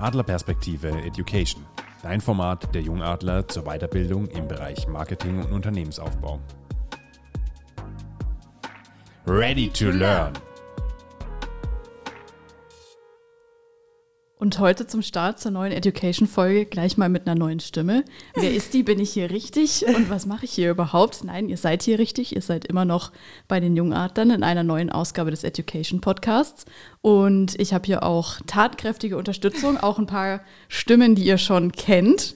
Adlerperspektive Education, dein Format der Jungadler zur Weiterbildung im Bereich Marketing und Unternehmensaufbau. Ready to learn. Und heute zum Start zur neuen Education-Folge gleich mal mit einer neuen Stimme. Wer ist die? Bin ich hier richtig? Und was mache ich hier überhaupt? Nein, ihr seid hier richtig. Ihr seid immer noch bei den Jungadlern in einer neuen Ausgabe des Education-Podcasts. Und ich habe hier auch tatkräftige Unterstützung, auch ein paar Stimmen, die ihr schon kennt.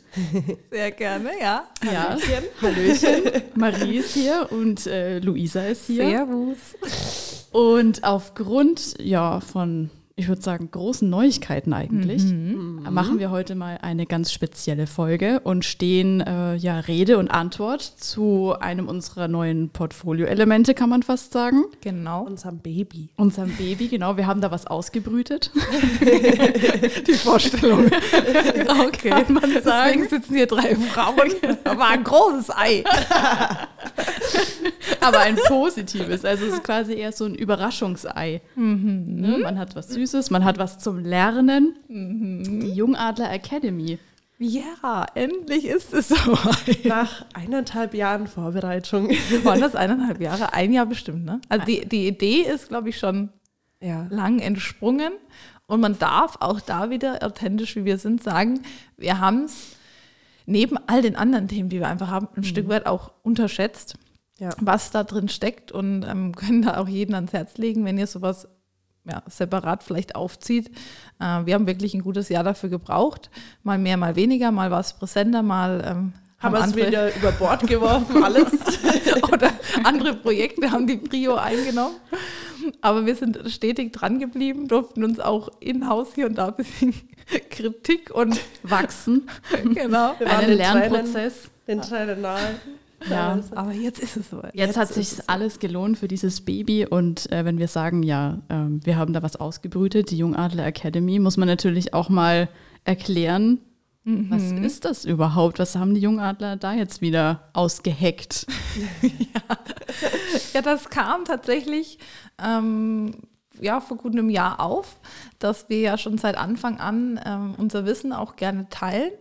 Sehr gerne, ja. Ja, Hallöchen. Marie ist hier und äh, Luisa ist hier. Servus. Und aufgrund ja, von ich würde sagen, großen Neuigkeiten eigentlich, mhm. machen wir heute mal eine ganz spezielle Folge und stehen äh, ja Rede und Antwort zu einem unserer neuen Portfolio-Elemente, kann man fast sagen. Genau. Unserem Baby. Unserem Baby, genau. Wir haben da was ausgebrütet. Die Vorstellung. okay. Kann man sagen. Deswegen sitzen hier drei Frauen. Da war ein großes Ei. Aber ein positives. Also es ist quasi eher so ein Überraschungsei. Mhm. Ne? Man hat was Süßes, man hat was zum Lernen. Mhm. Die Jungadler Academy. Ja, endlich ist es so. Nach eineinhalb Jahren Vorbereitung. Waren das eineinhalb Jahre? Ein Jahr bestimmt, ne? Also die, die Idee ist, glaube ich, schon ja. lang entsprungen. Und man darf auch da wieder authentisch, wie wir sind, sagen, wir haben es neben all den anderen Themen, die wir einfach haben, ein mhm. Stück weit auch unterschätzt ja. was da drin steckt und ähm, können da auch jeden ans Herz legen, wenn ihr sowas ja, separat vielleicht aufzieht. Äh, wir haben wirklich ein gutes Jahr dafür gebraucht. Mal mehr, mal weniger, mal war es präsenter, mal ähm, haben wir es wieder über Bord geworfen, alles. Oder andere Projekte haben die Prio eingenommen. Aber wir sind stetig dran geblieben, durften uns auch in-house hier und da ein bisschen Kritik und wachsen. genau. Einen Lernprozess. Den Tränen nahe. Ja, aber jetzt ist es soweit. Jetzt, jetzt hat sich alles gelohnt für dieses Baby und äh, wenn wir sagen, ja, äh, wir haben da was ausgebrütet, die Jungadler Academy, muss man natürlich auch mal erklären, mhm. was ist das überhaupt? Was haben die Jungadler da jetzt wieder ausgeheckt? ja. ja, das kam tatsächlich ähm, ja, vor gut einem Jahr auf, dass wir ja schon seit Anfang an ähm, unser Wissen auch gerne teilen.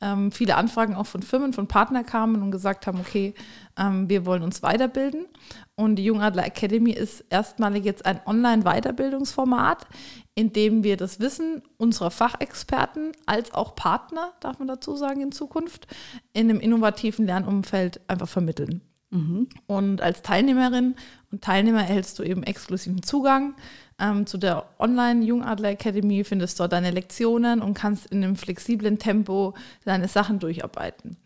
Ähm, viele Anfragen auch von Firmen, von Partnern kamen und gesagt haben, okay, ähm, wir wollen uns weiterbilden. Und die Jungadler Academy ist erstmalig jetzt ein Online-Weiterbildungsformat, in dem wir das Wissen unserer Fachexperten als auch Partner, darf man dazu sagen, in Zukunft, in einem innovativen Lernumfeld einfach vermitteln. Mhm. Und als Teilnehmerin und Teilnehmer erhältst du eben exklusiven Zugang ähm, zu der Online-Jungadler Academy, findest dort deine Lektionen und kannst in einem flexiblen Tempo deine Sachen durcharbeiten.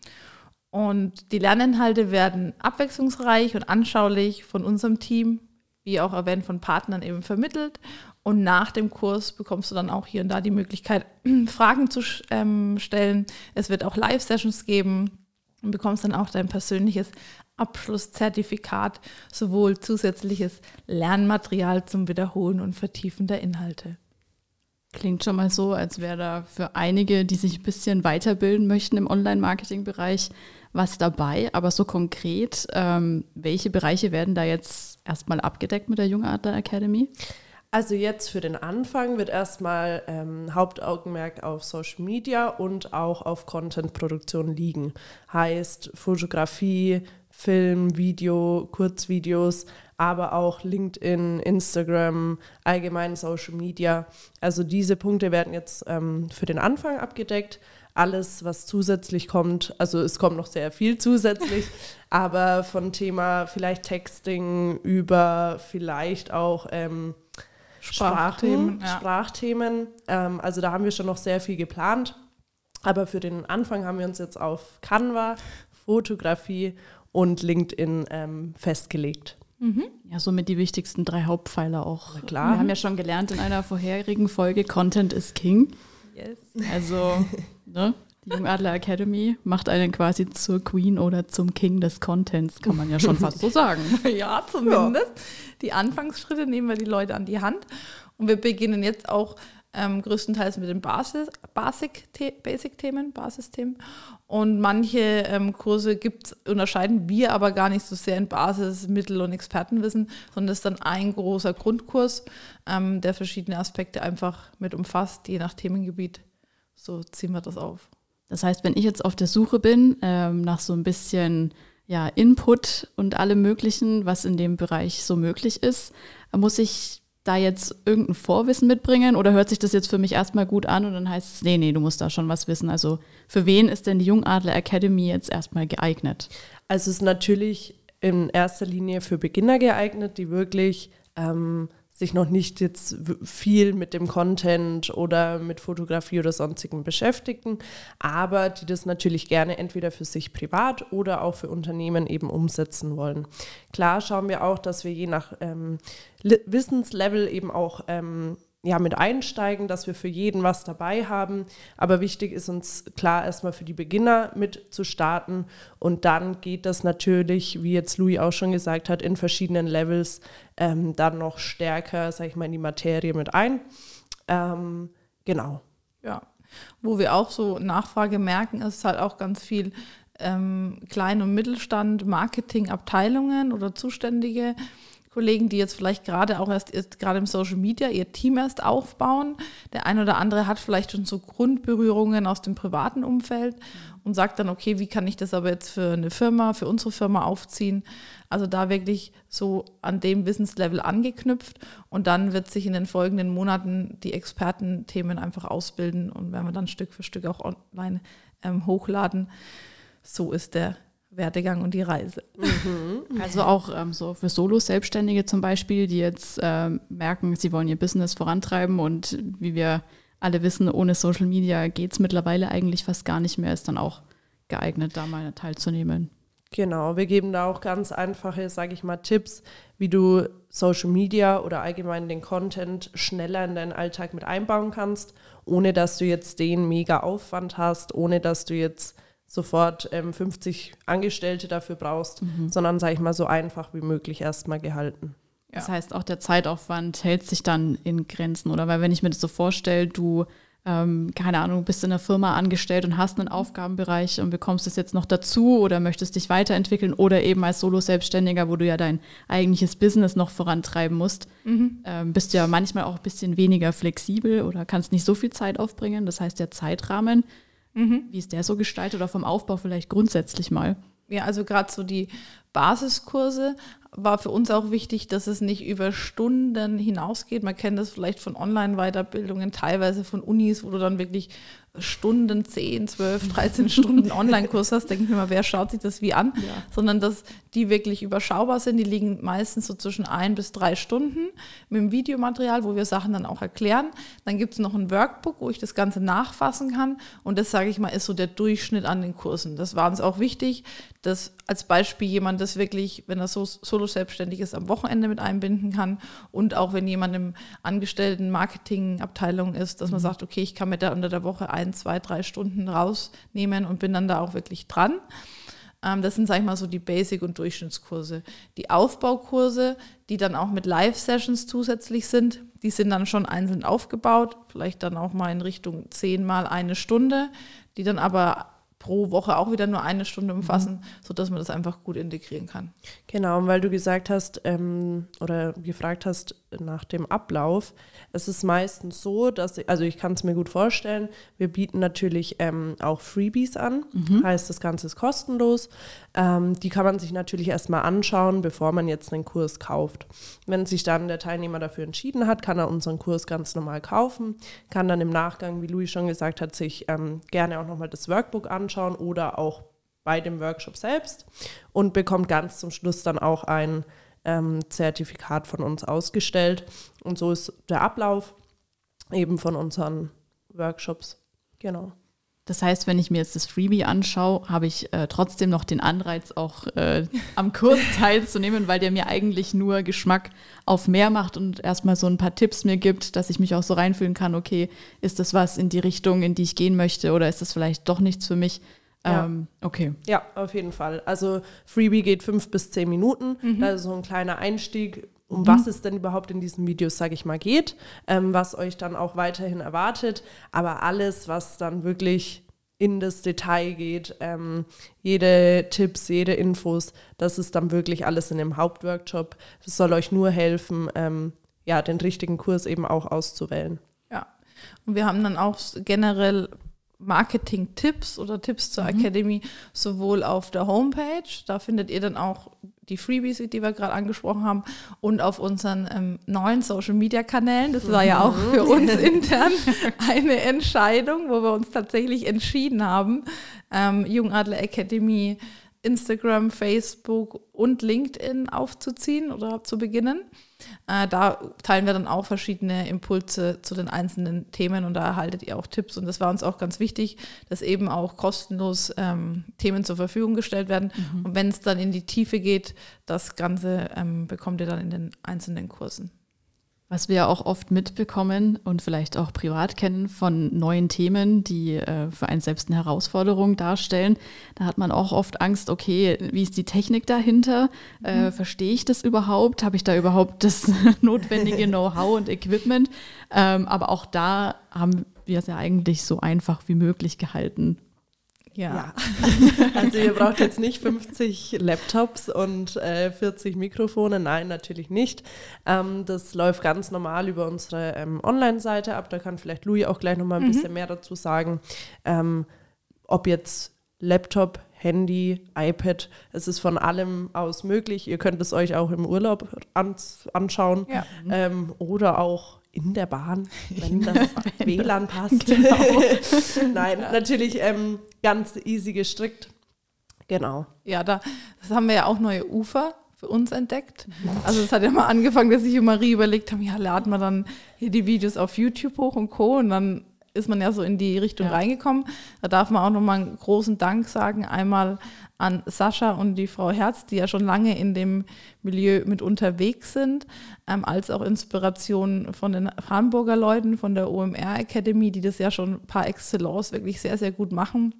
Und die Lerninhalte werden abwechslungsreich und anschaulich von unserem Team, wie auch erwähnt von Partnern eben vermittelt. Und nach dem Kurs bekommst du dann auch hier und da die Möglichkeit, Fragen zu ähm, stellen. Es wird auch Live-Sessions geben und bekommst dann auch dein persönliches Abschlusszertifikat sowohl zusätzliches Lernmaterial zum Wiederholen und Vertiefen der Inhalte. Klingt schon mal so, als wäre da für einige, die sich ein bisschen weiterbilden möchten im Online-Marketing-Bereich, was dabei. Aber so konkret, ähm, welche Bereiche werden da jetzt erstmal abgedeckt mit der Jungadler Academy? Also jetzt für den Anfang wird erstmal ähm, Hauptaugenmerk auf Social Media und auch auf Content-Produktion liegen. Heißt Fotografie, Film, Video, Kurzvideos, aber auch LinkedIn, Instagram, allgemein Social Media. Also diese Punkte werden jetzt ähm, für den Anfang abgedeckt. Alles, was zusätzlich kommt, also es kommt noch sehr viel zusätzlich, aber von Thema vielleicht Texting über vielleicht auch ähm, Sprachthemen. Ja. Sprachthemen. Ähm, also da haben wir schon noch sehr viel geplant. Aber für den Anfang haben wir uns jetzt auf Canva, Fotografie und LinkedIn ähm, festgelegt. Mhm. Ja, somit die wichtigsten drei Hauptpfeiler auch. Na klar. Wir haben ja schon gelernt in einer vorherigen Folge, Content is King. Yes. Also, ne, die Jungadler Academy macht einen quasi zur Queen oder zum King des Contents, kann man ja schon fast so sagen. ja, zumindest. Ja. Die Anfangsschritte nehmen wir die Leute an die Hand. Und wir beginnen jetzt auch ähm, größtenteils mit den Basic-Themen, Basisthemen. Und manche ähm, Kurse gibt's, unterscheiden wir aber gar nicht so sehr in Basis-, Mittel- und Expertenwissen, sondern es ist dann ein großer Grundkurs, ähm, der verschiedene Aspekte einfach mit umfasst, je nach Themengebiet. so ziehen wir das auf. Das heißt, wenn ich jetzt auf der Suche bin ähm, nach so ein bisschen ja, Input und allem Möglichen, was in dem Bereich so möglich ist, muss ich da jetzt irgendein Vorwissen mitbringen oder hört sich das jetzt für mich erstmal gut an und dann heißt es, nee, nee, du musst da schon was wissen. Also für wen ist denn die Jungadler Academy jetzt erstmal geeignet? Also es ist natürlich in erster Linie für Beginner geeignet, die wirklich ähm, sich noch nicht jetzt viel mit dem Content oder mit Fotografie oder sonstigen beschäftigen, aber die das natürlich gerne entweder für sich privat oder auch für Unternehmen eben umsetzen wollen. Klar schauen wir auch, dass wir je nach ähm, Wissenslevel eben auch ähm, ja, mit einsteigen, dass wir für jeden was dabei haben. Aber wichtig ist uns klar erstmal für die Beginner mit zu starten. Und dann geht das natürlich, wie jetzt Louis auch schon gesagt hat, in verschiedenen Levels ähm, dann noch stärker, sag ich mal, in die Materie mit ein. Ähm, genau. Ja. Wo wir auch so Nachfrage merken, ist halt auch ganz viel ähm, Klein- und Mittelstand, Marketingabteilungen oder Zuständige Kollegen, die jetzt vielleicht gerade auch erst, erst gerade im Social Media ihr Team erst aufbauen. Der eine oder andere hat vielleicht schon so Grundberührungen aus dem privaten Umfeld und sagt dann, okay, wie kann ich das aber jetzt für eine Firma, für unsere Firma aufziehen? Also da wirklich so an dem Wissenslevel angeknüpft und dann wird sich in den folgenden Monaten die Expertenthemen einfach ausbilden und werden wir dann Stück für Stück auch online ähm, hochladen. So ist der Werdegang und die Reise. Mhm. Also auch ähm, so für Solo-Selbstständige zum Beispiel, die jetzt ähm, merken, sie wollen ihr Business vorantreiben und wie wir alle wissen, ohne Social Media geht es mittlerweile eigentlich fast gar nicht mehr, ist dann auch geeignet, da mal teilzunehmen. Genau, wir geben da auch ganz einfache, sage ich mal, Tipps, wie du Social Media oder allgemein den Content schneller in deinen Alltag mit einbauen kannst, ohne dass du jetzt den mega Aufwand hast, ohne dass du jetzt sofort ähm, 50 Angestellte dafür brauchst, mhm. sondern, sage ich mal, so einfach wie möglich erstmal gehalten. Ja. Das heißt, auch der Zeitaufwand hält sich dann in Grenzen, oder? Weil wenn ich mir das so vorstelle, du, ähm, keine Ahnung, bist in einer Firma angestellt und hast einen Aufgabenbereich und bekommst es jetzt noch dazu oder möchtest dich weiterentwickeln oder eben als Solo-Selbstständiger, wo du ja dein eigentliches Business noch vorantreiben musst, mhm. ähm, bist du ja manchmal auch ein bisschen weniger flexibel oder kannst nicht so viel Zeit aufbringen. Das heißt, der Zeitrahmen Mhm. Wie ist der so gestaltet oder vom Aufbau vielleicht grundsätzlich mal? Ja, also gerade so die Basiskurse war für uns auch wichtig, dass es nicht über Stunden hinausgeht. Man kennt das vielleicht von Online-Weiterbildungen, teilweise von Unis, wo du dann wirklich Stunden, 10, 12, 13 Stunden Online-Kurs hast, denke ich mir mal, wer schaut sich das wie an? Ja. Sondern dass die wirklich überschaubar sind. Die liegen meistens so zwischen ein bis drei Stunden mit dem Videomaterial, wo wir Sachen dann auch erklären. Dann gibt es noch ein Workbook, wo ich das Ganze nachfassen kann. Und das, sage ich mal, ist so der Durchschnitt an den Kursen. Das war uns auch wichtig, dass als Beispiel jemand das wirklich, wenn er so solo selbstständig ist, am Wochenende mit einbinden kann. Und auch wenn jemand im Angestellten Marketingabteilung ist, dass man mhm. sagt, okay, ich kann mir da unter der Woche ein, zwei, drei Stunden rausnehmen und bin dann da auch wirklich dran. Ähm, das sind, sag ich mal, so die Basic- und Durchschnittskurse. Die Aufbaukurse, die dann auch mit Live-Sessions zusätzlich sind, die sind dann schon einzeln aufgebaut, vielleicht dann auch mal in Richtung zehnmal eine Stunde, die dann aber pro Woche auch wieder nur eine Stunde umfassen, mhm. sodass man das einfach gut integrieren kann. Genau, und weil du gesagt hast ähm, oder gefragt hast nach dem Ablauf, es ist meistens so, dass, also ich kann es mir gut vorstellen, wir bieten natürlich ähm, auch Freebies an, mhm. heißt das Ganze ist kostenlos. Ähm, die kann man sich natürlich erstmal anschauen, bevor man jetzt einen Kurs kauft. Wenn sich dann der Teilnehmer dafür entschieden hat, kann er unseren Kurs ganz normal kaufen, kann dann im Nachgang, wie Louis schon gesagt hat, sich ähm, gerne auch nochmal das Workbook anschauen oder auch bei dem Workshop selbst und bekommt ganz zum Schluss dann auch ein ähm, Zertifikat von uns ausgestellt. Und so ist der Ablauf eben von unseren Workshops. Genau. Das heißt, wenn ich mir jetzt das Freebie anschaue, habe ich äh, trotzdem noch den Anreiz, auch äh, am Kurs teilzunehmen, weil der mir eigentlich nur Geschmack auf mehr macht und erstmal so ein paar Tipps mir gibt, dass ich mich auch so reinfühlen kann, okay, ist das was in die Richtung, in die ich gehen möchte oder ist das vielleicht doch nichts für mich? Ja. Ähm, okay. Ja, auf jeden Fall. Also Freebie geht fünf bis zehn Minuten. Mhm. Da ist so ein kleiner Einstieg, um mhm. was es denn überhaupt in diesen Videos, sage ich mal, geht, ähm, was euch dann auch weiterhin erwartet. Aber alles, was dann wirklich in das Detail geht, ähm, jede Tipps, jede Infos, das ist dann wirklich alles in dem Hauptworkshop. Das soll euch nur helfen, ähm, ja, den richtigen Kurs eben auch auszuwählen. Ja, und wir haben dann auch generell Marketing-Tipps oder Tipps zur Academy sowohl auf der Homepage, da findet ihr dann auch die Freebies, die wir gerade angesprochen haben, und auf unseren ähm, neuen Social-Media-Kanälen. Das war ja auch für uns intern eine Entscheidung, wo wir uns tatsächlich entschieden haben, ähm, Jungadler Academy Instagram, Facebook und LinkedIn aufzuziehen oder zu beginnen. Äh, da teilen wir dann auch verschiedene Impulse zu den einzelnen Themen und da erhaltet ihr auch Tipps. Und das war uns auch ganz wichtig, dass eben auch kostenlos ähm, Themen zur Verfügung gestellt werden. Mhm. Und wenn es dann in die Tiefe geht, das Ganze ähm, bekommt ihr dann in den einzelnen Kursen. Was wir auch oft mitbekommen und vielleicht auch privat kennen von neuen Themen, die äh, für einen selbst eine Herausforderung darstellen. Da hat man auch oft Angst, okay, wie ist die Technik dahinter? Äh, mhm. Verstehe ich das überhaupt? Habe ich da überhaupt das notwendige Know-how und Equipment? Ähm, aber auch da haben wir es ja eigentlich so einfach wie möglich gehalten, ja. ja. Also ihr braucht jetzt nicht 50 Laptops und äh, 40 Mikrofone. Nein, natürlich nicht. Ähm, das läuft ganz normal über unsere ähm, Online-Seite ab. Da kann vielleicht Louis auch gleich nochmal ein mhm. bisschen mehr dazu sagen. Ähm, ob jetzt Laptop, Handy, iPad, es ist von allem aus möglich. Ihr könnt es euch auch im Urlaub ans anschauen ja. ähm, oder auch in der Bahn, wenn das WLAN passt. Genau. Nein, ja. natürlich ähm, ganz easy gestrickt. Genau. Ja, da das haben wir ja auch neue Ufer für uns entdeckt. Also es hat ja mal angefangen, dass ich und Marie überlegt haben, ja, laden wir dann hier die Videos auf YouTube hoch und Co. Und dann ist man ja so in die Richtung ja. reingekommen. Da darf man auch nochmal einen großen Dank sagen. Einmal an Sascha und die Frau Herz, die ja schon lange in dem Milieu mit unterwegs sind, ähm, als auch Inspiration von den Hamburger Leuten von der OMR Academy, die das ja schon par excellence wirklich sehr, sehr gut machen.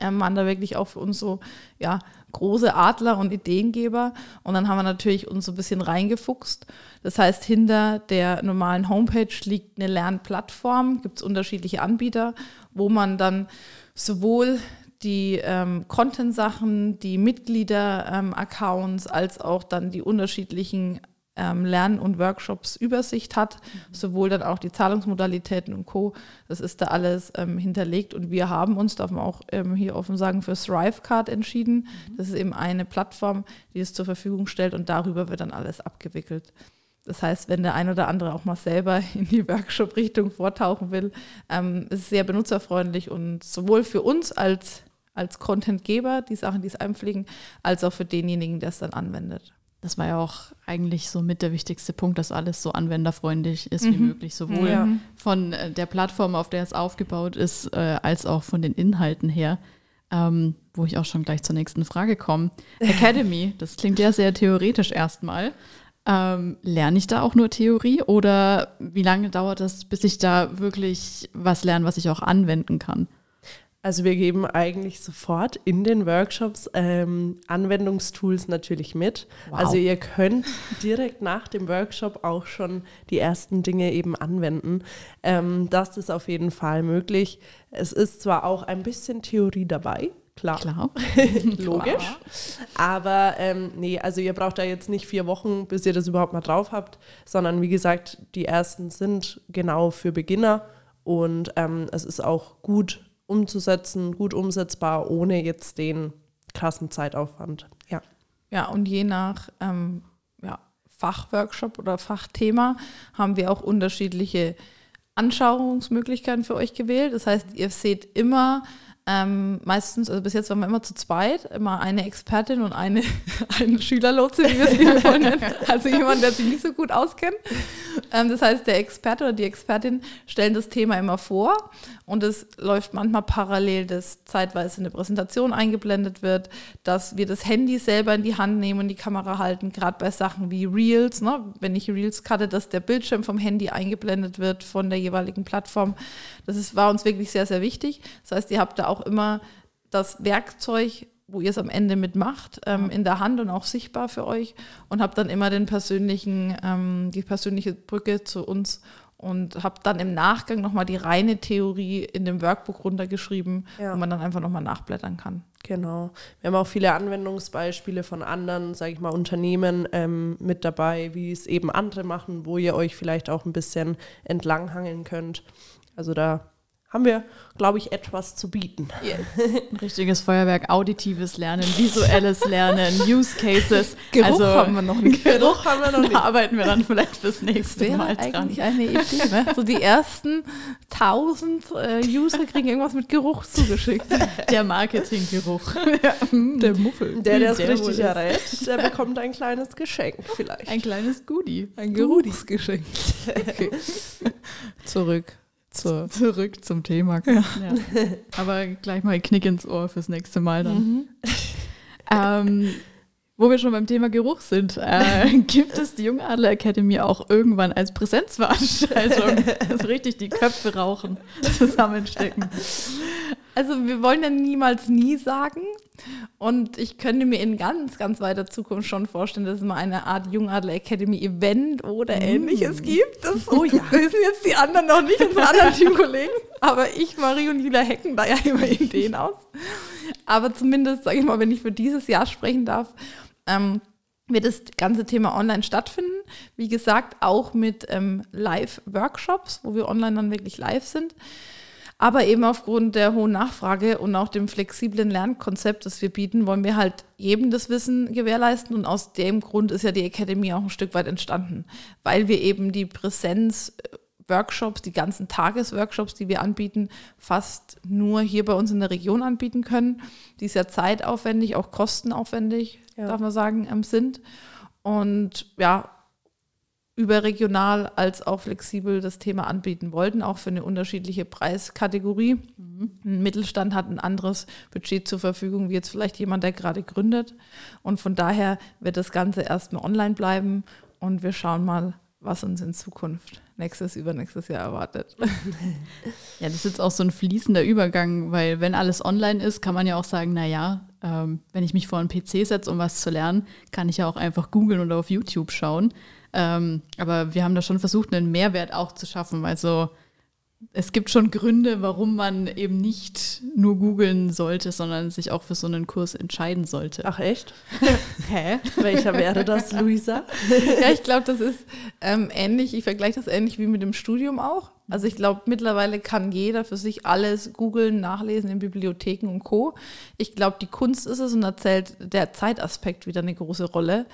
Ähm, waren da wirklich auch für uns so ja, große Adler und Ideengeber. Und dann haben wir natürlich uns so ein bisschen reingefuchst. Das heißt, hinter der normalen Homepage liegt eine Lernplattform, gibt es unterschiedliche Anbieter, wo man dann sowohl die ähm, Content-Sachen, die Mitglieder-Accounts, ähm, als auch dann die unterschiedlichen ähm, Lern- und Workshops Übersicht hat, mhm. sowohl dann auch die Zahlungsmodalitäten und Co. Das ist da alles ähm, hinterlegt und wir haben uns, darf man auch ähm, hier offen sagen, für Thrivecard entschieden. Mhm. Das ist eben eine Plattform, die es zur Verfügung stellt und darüber wird dann alles abgewickelt. Das heißt, wenn der ein oder andere auch mal selber in die Workshop-Richtung vortauchen will, ähm, ist es sehr benutzerfreundlich und sowohl für uns als, als Contentgeber, die Sachen, die es einpflegen, als auch für denjenigen, der es dann anwendet. Das war ja auch eigentlich so mit der wichtigste Punkt, dass alles so anwenderfreundlich ist mhm. wie möglich, sowohl ja. von äh, der Plattform, auf der es aufgebaut ist, äh, als auch von den Inhalten her. Ähm, wo ich auch schon gleich zur nächsten Frage komme. Academy, das klingt ja sehr theoretisch erstmal. Ähm, lerne ich da auch nur Theorie oder wie lange dauert das, bis ich da wirklich was lerne, was ich auch anwenden kann? Also wir geben eigentlich sofort in den Workshops ähm, Anwendungstools natürlich mit. Wow. Also ihr könnt direkt nach dem Workshop auch schon die ersten Dinge eben anwenden. Ähm, das ist auf jeden Fall möglich. Es ist zwar auch ein bisschen Theorie dabei, klar. Klar. Logisch. Klar. Aber ähm, nee, also ihr braucht da jetzt nicht vier Wochen, bis ihr das überhaupt mal drauf habt, sondern wie gesagt, die ersten sind genau für Beginner und ähm, es ist auch gut umzusetzen, gut umsetzbar, ohne jetzt den krassen Zeitaufwand. Ja. Ja, und je nach ähm, ja, Fachworkshop oder Fachthema haben wir auch unterschiedliche Anschauungsmöglichkeiten für euch gewählt. Das heißt, ihr seht immer ähm, meistens, also bis jetzt waren wir immer zu zweit, immer eine Expertin und eine, eine Schülerlotse, wie wir es liebevoll nennen. Also jemand, der sich nicht so gut auskennt. Ähm, das heißt, der Experte oder die Expertin stellen das Thema immer vor und es läuft manchmal parallel, dass zeitweise eine Präsentation eingeblendet wird, dass wir das Handy selber in die Hand nehmen und die Kamera halten, gerade bei Sachen wie Reels. Ne? Wenn ich Reels cutte, dass der Bildschirm vom Handy eingeblendet wird von der jeweiligen Plattform. Das ist, war uns wirklich sehr, sehr wichtig. Das heißt, ihr habt da auch immer das Werkzeug, wo ihr es am Ende mitmacht, ähm, in der Hand und auch sichtbar für euch und habt dann immer den persönlichen, ähm, die persönliche Brücke zu uns und habe dann im Nachgang nochmal die reine Theorie in dem Workbook runtergeschrieben, ja. wo man dann einfach nochmal nachblättern kann. Genau. Wir haben auch viele Anwendungsbeispiele von anderen, sage ich mal, Unternehmen ähm, mit dabei, wie es eben andere machen, wo ihr euch vielleicht auch ein bisschen entlanghangeln könnt. Also da haben wir, glaube ich, etwas zu bieten. Ein richtiges Feuerwerk, auditives Lernen, visuelles Lernen, Use Cases. Geruch also, haben wir noch nicht. Geruch haben wir noch Da nicht. arbeiten wir dann vielleicht fürs nächste wäre Mal dran. eigentlich eine Idee. Ne? So die ersten 1000 äh, User kriegen irgendwas mit Geruch zugeschickt. Der Marketinggeruch. Der Muffel. Der, der es richtig errät, der bekommt ein kleines Geschenk vielleicht. Ein kleines Goodie. Ein Geruchsgeschenk. Okay. Zurück zur. Zurück zum Thema. Ja. Aber gleich mal Knick ins Ohr fürs nächste Mal dann. Ähm, wo wir schon beim Thema Geruch sind, äh, gibt es die Jungadler Academy auch irgendwann als Präsenzveranstaltung, also richtig die Köpfe rauchen, zusammenstecken. Also wir wollen ja niemals nie sagen. Und ich könnte mir in ganz, ganz weiter Zukunft schon vorstellen, dass es mal eine Art Jungadler Academy Event oder ähnliches gibt. Das oh ja. wissen jetzt die anderen noch nicht, unsere anderen Teamkollegen. Aber ich, Marie und Julia hacken da ja immer Ideen aus. Aber zumindest, sage ich mal, wenn ich für dieses Jahr sprechen darf, ähm, wird das ganze Thema online stattfinden. Wie gesagt, auch mit ähm, Live-Workshops, wo wir online dann wirklich live sind. Aber eben aufgrund der hohen Nachfrage und auch dem flexiblen Lernkonzept, das wir bieten, wollen wir halt jedem das Wissen gewährleisten. Und aus dem Grund ist ja die Academy auch ein Stück weit entstanden, weil wir eben die Präsenz-Workshops, die ganzen Tagesworkshops, die wir anbieten, fast nur hier bei uns in der Region anbieten können, die sehr zeitaufwendig, auch kostenaufwendig, Ja. darf man sagen, ähm, sind. Und ja, überregional als auch flexibel das Thema anbieten wollten, auch für eine unterschiedliche Preiskategorie. Ein Mittelstand hat ein anderes Budget zur Verfügung, wie jetzt vielleicht jemand, der gerade gründet. Und von daher wird das Ganze erstmal online bleiben und wir schauen mal, was uns in Zukunft nächstes, übernächstes Jahr erwartet. Ja, das ist jetzt auch so ein fließender Übergang, weil wenn alles online ist, kann man ja auch sagen, naja, ähm, wenn ich mich vor einen PC setze, um was zu lernen, kann ich ja auch einfach googeln oder auf YouTube schauen. Ähm, aber wir haben da schon versucht, einen Mehrwert auch zu schaffen. Also es gibt schon Gründe, warum man eben nicht nur googeln sollte, sondern sich auch für so einen Kurs entscheiden sollte. Ach echt? hä? Welcher wäre das, Luisa? ja, ich glaube, das ist ähm, ähnlich, ich vergleiche das ähnlich wie mit dem Studium auch. Also ich glaube, mittlerweile kann jeder für sich alles googeln, nachlesen in Bibliotheken und Co. Ich glaube, die Kunst ist es und da zählt der Zeitaspekt wieder eine große Rolle.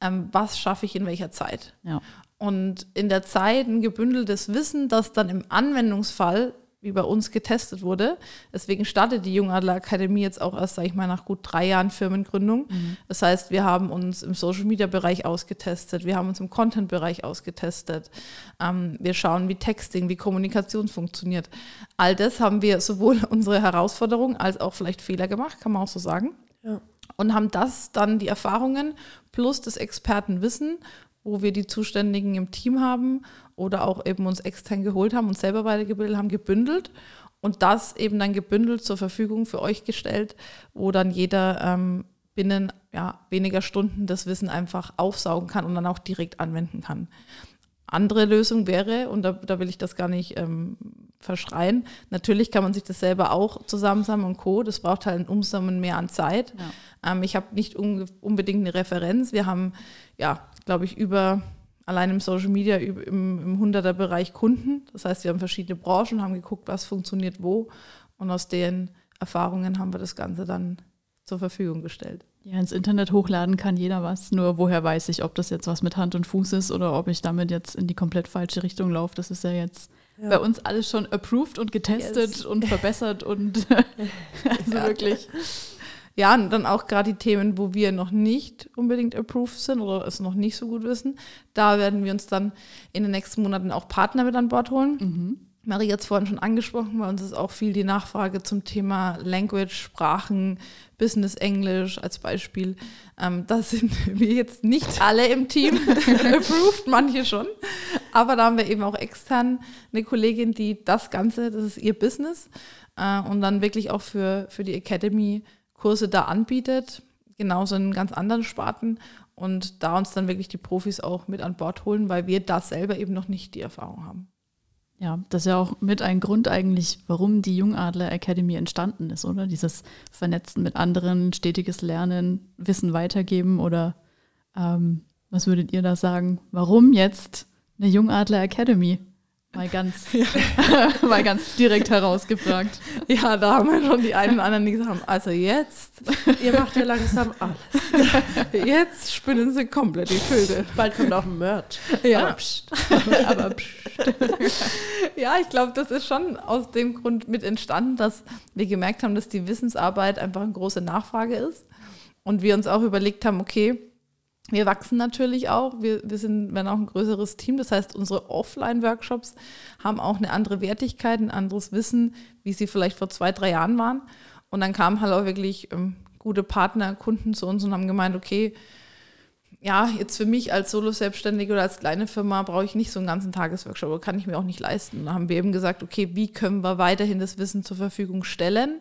Ähm, was schaffe ich in welcher Zeit? Ja. Und in der Zeit ein gebündeltes Wissen, das dann im Anwendungsfall, wie bei uns, getestet wurde. Deswegen startet die Jungadler Akademie jetzt auch erst, sage ich mal, nach gut drei Jahren Firmengründung. Das heißt, wir haben uns im Social-Media-Bereich ausgetestet, wir haben uns im Content-Bereich ausgetestet. Ähm, wir schauen, wie Texting, wie Kommunikation funktioniert. All das haben wir sowohl unsere Herausforderungen als auch vielleicht Fehler gemacht, kann man auch so sagen Ja. Und haben das dann die Erfahrungen plus das Expertenwissen, wo wir die Zuständigen im Team haben oder auch eben uns extern geholt haben und selber weitergebildet haben, gebündelt und das eben dann gebündelt zur Verfügung für euch gestellt, wo dann jeder ähm, binnen ja, weniger Stunden das Wissen einfach aufsaugen kann und dann auch direkt anwenden kann. Andere Lösung wäre, und da, da will ich das gar nicht ähm, verschreien, natürlich kann man sich das selber auch zusammensammeln und Co. Das braucht halt ein Umsammeln mehr an Zeit. Ähm, ich habe nicht unbedingt eine Referenz. Wir haben, ja, glaube ich, über allein im Social Media im, im 100er-Bereich Kunden. Das heißt, wir haben verschiedene Branchen, haben geguckt, was funktioniert wo. Und aus den Erfahrungen haben wir das Ganze dann zur Verfügung gestellt. Ja, ins Internet hochladen kann jeder was. Nur woher weiß ich, ob das jetzt was mit Hand und Fuß ist oder ob ich damit jetzt in die komplett falsche Richtung laufe. Das ist ja jetzt Ja. bei uns alles schon approved und getestet Yes. und verbessert und also Ja. wirklich. Ja, und dann auch gerade die Themen, wo wir noch nicht unbedingt approved sind oder es noch nicht so gut wissen. Da werden wir uns dann in den nächsten Monaten auch Partner mit an Bord holen. Marie hat es vorhin schon angesprochen, bei uns ist auch viel die Nachfrage zum Thema Language, Sprachen, Business Englisch als Beispiel. Ähm, da sind wir jetzt nicht alle im Team approved, manche schon. Aber da haben wir eben auch extern eine Kollegin, die das Ganze, das ist ihr Business, äh, und dann wirklich auch für, für die Academy Kurse da anbietet, genauso in ganz anderen Sparten und da uns dann wirklich die Profis auch mit an Bord holen, weil wir da selber eben noch nicht die Erfahrung haben. Ja, das ist ja auch mit ein Grund eigentlich, warum die Jungadler Academy entstanden ist, oder? Dieses Vernetzen mit anderen, stetiges Lernen, Wissen weitergeben oder ähm, was würdet ihr da sagen? Warum jetzt eine Jungadler Academy? Mal ganz, mal ganz direkt herausgefragt. Ja, da haben wir schon die einen und anderen, die gesagt haben, also jetzt, Ihr macht ja langsam alles. jetzt spinnen sie komplett die Filde. Bald kommt auch ein Merch. Ja. Aber pst. Aber psch, Ja, ich glaube, das ist schon aus dem Grund mit entstanden, dass wir gemerkt haben, dass die Wissensarbeit einfach eine große Nachfrage ist. Und wir uns auch überlegt haben, okay, wir wachsen natürlich auch, wir, wir sind, werden auch ein größeres Team. Das heißt, unsere Offline-Workshops haben auch eine andere Wertigkeit, ein anderes Wissen, wie sie vielleicht vor zwei, drei Jahren waren. Und dann kamen halt auch wirklich ähm, gute Partner, Kunden zu uns und haben gemeint, okay, ja, jetzt für mich als Solo-Selbstständige oder als kleine Firma brauche ich nicht so einen ganzen Tagesworkshop, aber kann ich mir auch nicht leisten. Da haben wir eben gesagt, okay, wie können wir weiterhin das Wissen zur Verfügung stellen?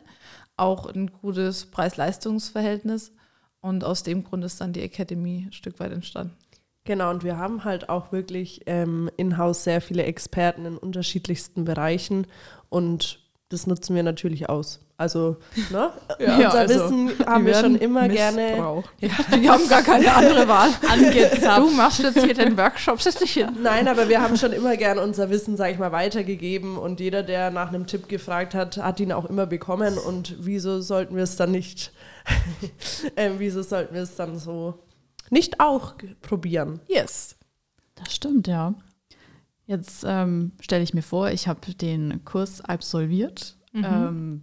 Auch ein gutes Preis-Leistungs-Verhältnis. Und aus dem Grund ist dann die Academy ein Stück weit entstanden. Genau, und wir haben halt auch wirklich ähm, in-house sehr viele Experten in unterschiedlichsten Bereichen und das nutzen wir natürlich aus. Also, ne? Ja, unser also, Wissen haben wir schon immer gerne. Ja, die haben gar keine andere Wahl. Angezapft. Du machst jetzt hier den Workshop, setz dich hin. Nein, aber wir haben schon immer gerne unser Wissen, sag ich mal, weitergegeben und jeder, der nach einem Tipp gefragt hat, hat ihn auch immer bekommen und wieso sollten wir es dann nicht, ähm, wieso sollten wir es dann so nicht auch probieren? Yes. Das stimmt, ja. Jetzt ähm, stelle ich mir vor, ich habe den Kurs absolviert. Ähm,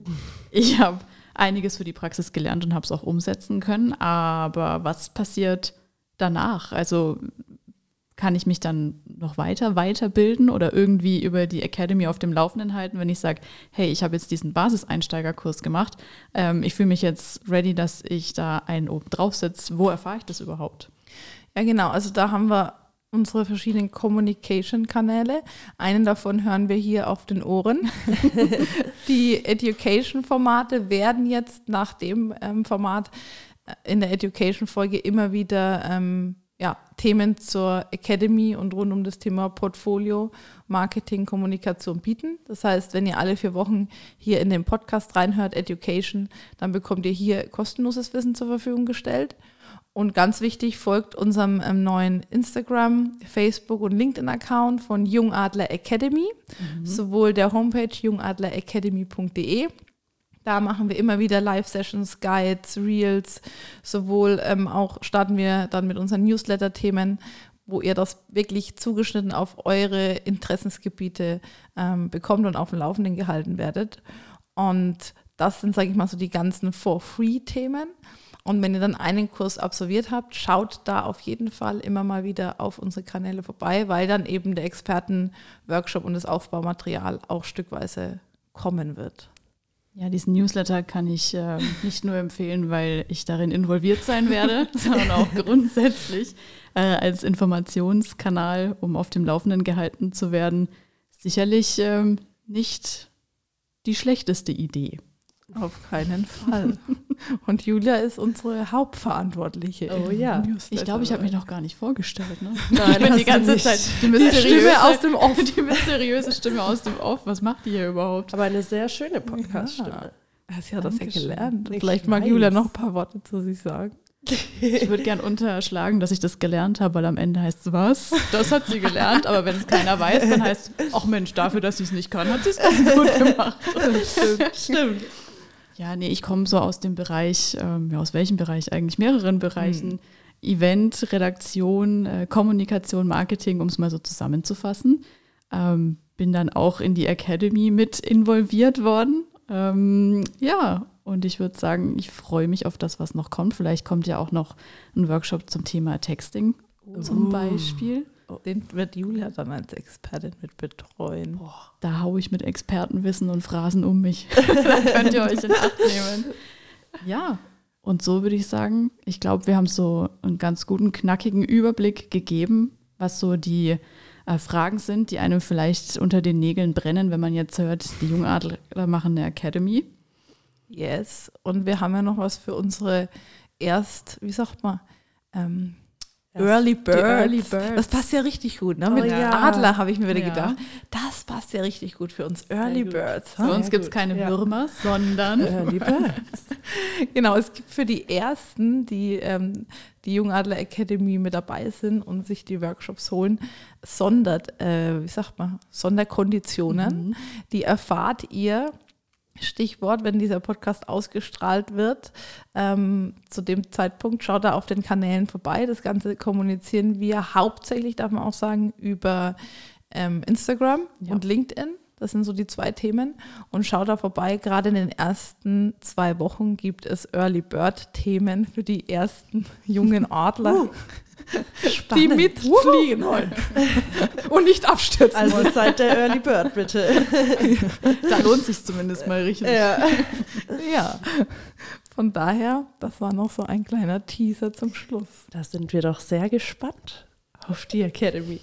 ich habe einiges für die Praxis gelernt und habe es auch umsetzen können. Aber was passiert danach? Also kann ich mich dann noch weiter weiterbilden oder irgendwie über die Academy auf dem Laufenden halten, wenn ich sage, hey, ich habe jetzt diesen Basiseinsteigerkurs gemacht, ähm, ich fühle mich jetzt ready, dass ich da einen oben drauf setze. Wo erfahre ich das überhaupt? Ja, genau. Also da haben wir unsere verschiedenen Communication-Kanäle. Einen davon hören wir hier auf den Ohren. Die Education-Formate werden jetzt nach dem ähm, Format äh, in der Education-Folge immer wieder ähm, ja, Themen zur Academy und rund um das Thema Portfolio, Marketing, Kommunikation bieten. Das heißt, wenn ihr alle vier Wochen hier in den Podcast reinhört, Education, dann bekommt ihr hier kostenloses Wissen zur Verfügung gestellt. Und ganz wichtig, folgt unserem ähm, neuen Instagram, Facebook und LinkedIn-Account von Jungadler Academy, sowohl der Homepage jungadleracademy.de. Da machen wir immer wieder Live-Sessions, Guides, Reels, sowohl ähm, auch starten wir dann mit unseren Newsletter-Themen, wo ihr das wirklich zugeschnitten auf eure Interessensgebiete ähm, bekommt und auf dem Laufenden gehalten werdet. Und das sind, sage ich mal, so die ganzen For-Free-Themen. Und wenn ihr dann einen Kurs absolviert habt, schaut da auf jeden Fall immer mal wieder auf unsere Kanäle vorbei, weil dann eben der Experten-Workshop und das Aufbaumaterial auch stückweise kommen wird. Ja, diesen Newsletter kann ich äh, nicht nur empfehlen, weil ich darin involviert sein werde, sondern auch grundsätzlich äh, als Informationskanal, um auf dem Laufenden gehalten zu werden, sicherlich ähm, nicht die schlechteste Idee. Auf keinen Fall. Und Julia ist unsere Hauptverantwortliche. Oh ja. Newsletter. Ich glaube, ich habe mich noch gar nicht vorgestellt. Ne? Nein, ich bin die ganze. Zeit die Die mysteriöse, Stimme aus dem Off. die mysteriöse Stimme aus dem Off. Was macht die hier überhaupt? Aber eine sehr schöne Podcast-Stimme. Ja, Sie hat das ja gelernt. Ich Vielleicht mag weiß. Julia noch ein paar Worte zu sich sagen. Ich würde gern unterschlagen, dass ich das gelernt habe, weil am Ende heißt es was. Das hat sie gelernt, aber wenn es keiner weiß, dann heißt es, ach Mensch, dafür, dass sie es nicht kann, hat sie es ganz gut gemacht. Stimmt. Ja, nee, ich komme so aus dem Bereich, ähm, ja, aus welchem Bereich eigentlich? Mehreren Bereichen. Event, Redaktion, äh, Kommunikation, Marketing, um es mal so zusammenzufassen. Ähm, bin dann auch in die Academy mit involviert worden. Ähm, ja, und ich würde sagen, ich freue mich auf das, was noch kommt. Vielleicht kommt ja auch noch ein Workshop zum Thema Texting zum Beispiel. Den wird Julia dann als Expertin mit betreuen. Da haue ich mit Expertenwissen und Phrasen um mich. da könnt ihr euch in Acht nehmen. Ja, und so würde ich sagen, ich glaube, wir haben so einen ganz guten, knackigen Überblick gegeben, was so die äh, Fragen sind, die einem vielleicht unter den Nägeln brennen, wenn man jetzt hört, die Jungadler machen eine Academy. Yes. Und wir haben ja noch was für unsere erst, wie sagt man, ähm, Early Birds. Early Birds. Das passt ja richtig gut. Ne? Oh Mit ja. Adler habe ich mir wieder Ja. gedacht. Das passt ja richtig gut für uns Early. Birds. Für uns Sehr gibt es keine ja. Würmer, sondern Early Birds. Genau, es gibt für die ersten, die ähm, die Jungadler Academy mit dabei sind und sich die Workshops holen, Sondert, äh, wie sagt man, Sonderkonditionen. Die erfahrt ihr, Stichwort, wenn dieser Podcast ausgestrahlt wird, ähm, zu dem Zeitpunkt schaut da auf den Kanälen vorbei. Das Ganze kommunizieren wir hauptsächlich, darf man auch sagen, über ähm, Instagram Ja. und LinkedIn. Das sind so die zwei Themen. Und schaut da vorbei. Gerade in den ersten zwei Wochen gibt es Early Bird Themen für die ersten jungen Adler, die mitfliegen wollen und nicht abstürzen Also seid der Early Bird, bitte. Da lohnt sich zumindest mal richtig. ja. Ja, von daher, das war noch so ein kleiner Teaser zum Schluss. Da sind wir doch sehr gespannt auf die Academy.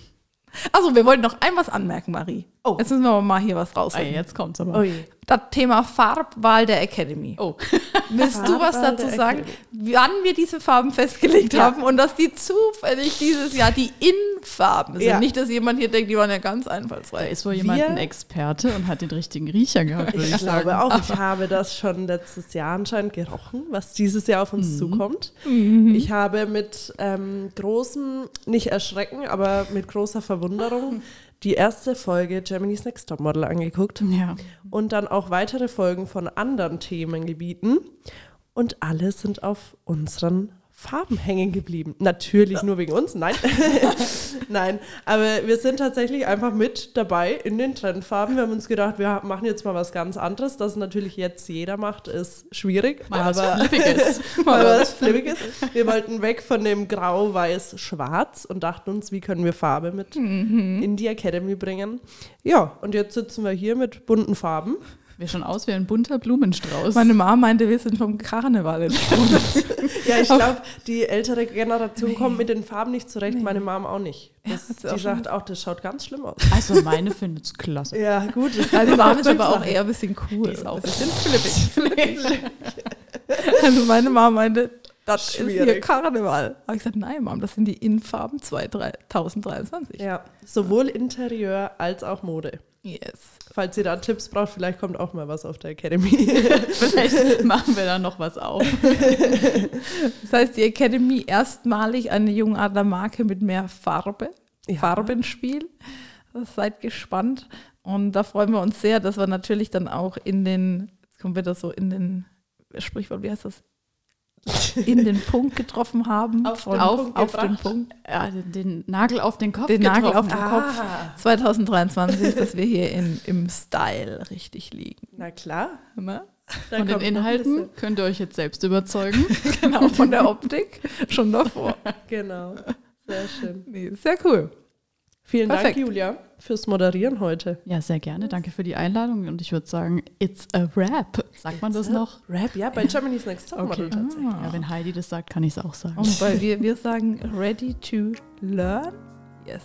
Also, wir wollten noch ein was anmerken, Marie. Oh. Jetzt müssen wir mal hier was Ah, rausholen. jetzt kommt's aber. Ui. Das Thema Farbwahl der Academy. Oh, Willst du was dazu sagen, wann wir diese Farben festgelegt Ja. haben und dass die zufällig dieses Jahr die In-Farben sind? Ja. Nicht, dass jemand hier denkt, die waren ja ganz da einfallsfrei. ist wohl jemand Wir- ein Experte und hat den richtigen Riecher gehabt, würde ich, Ich sagen. glaube auch, ich habe das schon letztes Jahr anscheinend gerochen, was dieses Jahr auf uns zukommt. Ich habe mit ähm, großem, nicht erschrecken, aber mit großer Verwunderung die erste Folge Germany's Next Top Model angeguckt Ja. und dann auch weitere Folgen von anderen Themengebieten und alle sind auf unseren Farben hängen geblieben. Natürlich nur wegen uns, nein. nein, aber wir sind tatsächlich einfach mit dabei in den Trendfarben. Wir haben uns gedacht, wir machen jetzt mal was ganz anderes. Das natürlich jetzt jeder macht, ist schwierig. Mal was aber Flippiges. mal was Flippiges. Wir wollten weg von dem Grau, Weiß, Schwarz und dachten uns, wie können wir Farbe mit in die Academy bringen. Ja, und jetzt sitzen wir hier mit bunten Farben. Wir schon aus wie ein bunter Blumenstrauß. Meine Mama meinte, wir sind vom Karneval entsprungen. Ja, ich glaube, die ältere Generation kommt mit den Farben nicht zurecht, meine Mom auch nicht. Das, auch die schon sagt auch, das schaut ganz schlimm aus. also meine findet's klasse. Ja, gut. Also Mama ist aber auch eher ein bisschen cool. Die ist auch ein bisschen flippig. Also meine Mama meinte, das ist hier Schwierig. Karneval. Aber ich gesagt, nein, Mom, das sind die Innenfarben 2023. Ja, sowohl Interieur als auch Mode. Yes. Falls ihr da Tipps braucht, vielleicht kommt auch mal was auf der Academy. Vielleicht machen wir da noch was auf. Das heißt, die Academy erstmalig eine Jungadler-Marke mit mehr Farbe, Ja. Farbenspiel. Seid gespannt. Und da freuen wir uns sehr, dass wir natürlich dann auch in den, jetzt kommt wieder so in den Sprichwort, wie heißt das? In den Punkt getroffen haben. Auf von, den auf, Punkt auf den. Punkt. Ja, den, den Nagel auf den Kopf Den Nagel auf getroffen. den Kopf. Ah. 2023, dass wir hier in, im Style richtig liegen. Na klar. Da Von den Inhalten könnt ihr euch jetzt selbst überzeugen. Genau, von der Optik schon davor. Genau. Sehr schön. Nee, sehr cool. Vielen Perfekt. Dank, Julia, fürs Moderieren heute. Ja, sehr gerne. Danke für die Einladung. Und ich würde sagen, it's a rap. Sagt man das noch? Rap, ja, bei Germany's Next Top Okay. tatsächlich. Ja, wenn Heidi das sagt, kann ich es auch sagen. Und weil wir, wir sagen ready to learn. Yes.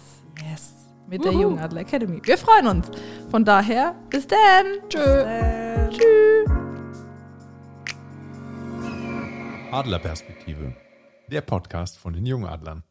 Yes. Mit der Wuhu. Jungen Adler Academy. Wir freuen uns. Von daher, bis dann. Tschö. Äh, Adlerperspektive. Der Podcast von den Jungadlern.